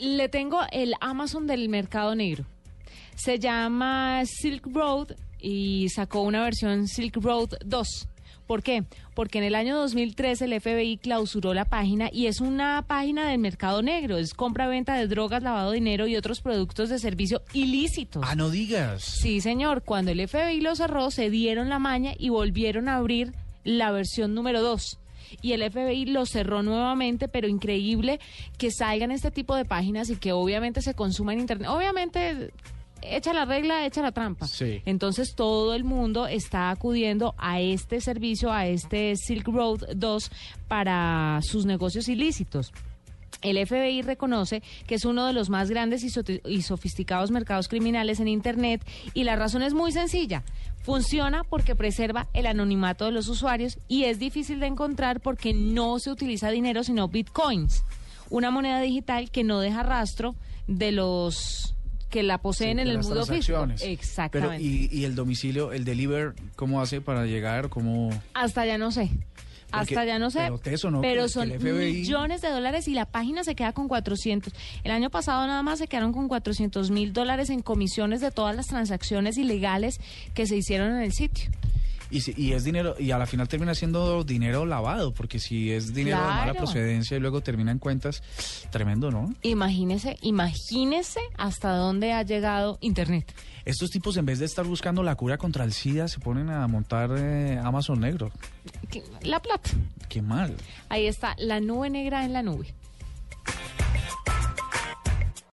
Le tengo el Amazon del mercado negro. Se llama Silk Road y sacó una versión Silk Road 2. ¿Por qué? Porque en el año 2013 el FBI clausuró la página y es una página del mercado negro. Es compra-venta de drogas, lavado de dinero y otros productos de servicio ilícitos. Ah, no digas. Sí, señor. Cuando el FBI lo cerró, se dieron la maña y volvieron a abrir la versión número 2 y el FBI lo cerró nuevamente, pero increíble que salgan este tipo de páginas y que obviamente se consuma en Internet. Obviamente echa la regla, echa la trampa. Sí. Entonces todo el mundo está acudiendo a este servicio, a este Silk Road 2 para sus negocios ilícitos. El FBI reconoce que es uno de los más grandes y, so- y sofisticados mercados criminales en Internet y la razón es muy sencilla. Funciona porque preserva el anonimato de los usuarios y es difícil de encontrar porque no se utiliza dinero sino bitcoins, una moneda digital que no deja rastro de los que la poseen Sí, en el mundo físico. Exactamente. Pero, ¿y, y el domicilio, el deliver, cómo hace para llegar? ¿Cómo...? Hasta ya no sé. Porque- Hasta ya no sé. pero teso, ¿no? Pero Que- son FBI millones de dólares y la página se queda con 400. El año pasado nada más se quedaron con 400 mil dólares en comisiones de todas las transacciones ilegales que se hicieron en el sitio. Y, si- y es dinero, y a la final termina siendo dinero lavado, porque si es dinero de mala Claro. procedencia y luego termina en cuentas, tremendo, ¿no? Imagínese, imagínese hasta dónde ha llegado Internet. Estos tipos en vez de estar buscando la cura contra el SIDA se ponen a montar eh, Amazon negro. La plata. Qué mal. Ahí está, la nube negra en la nube.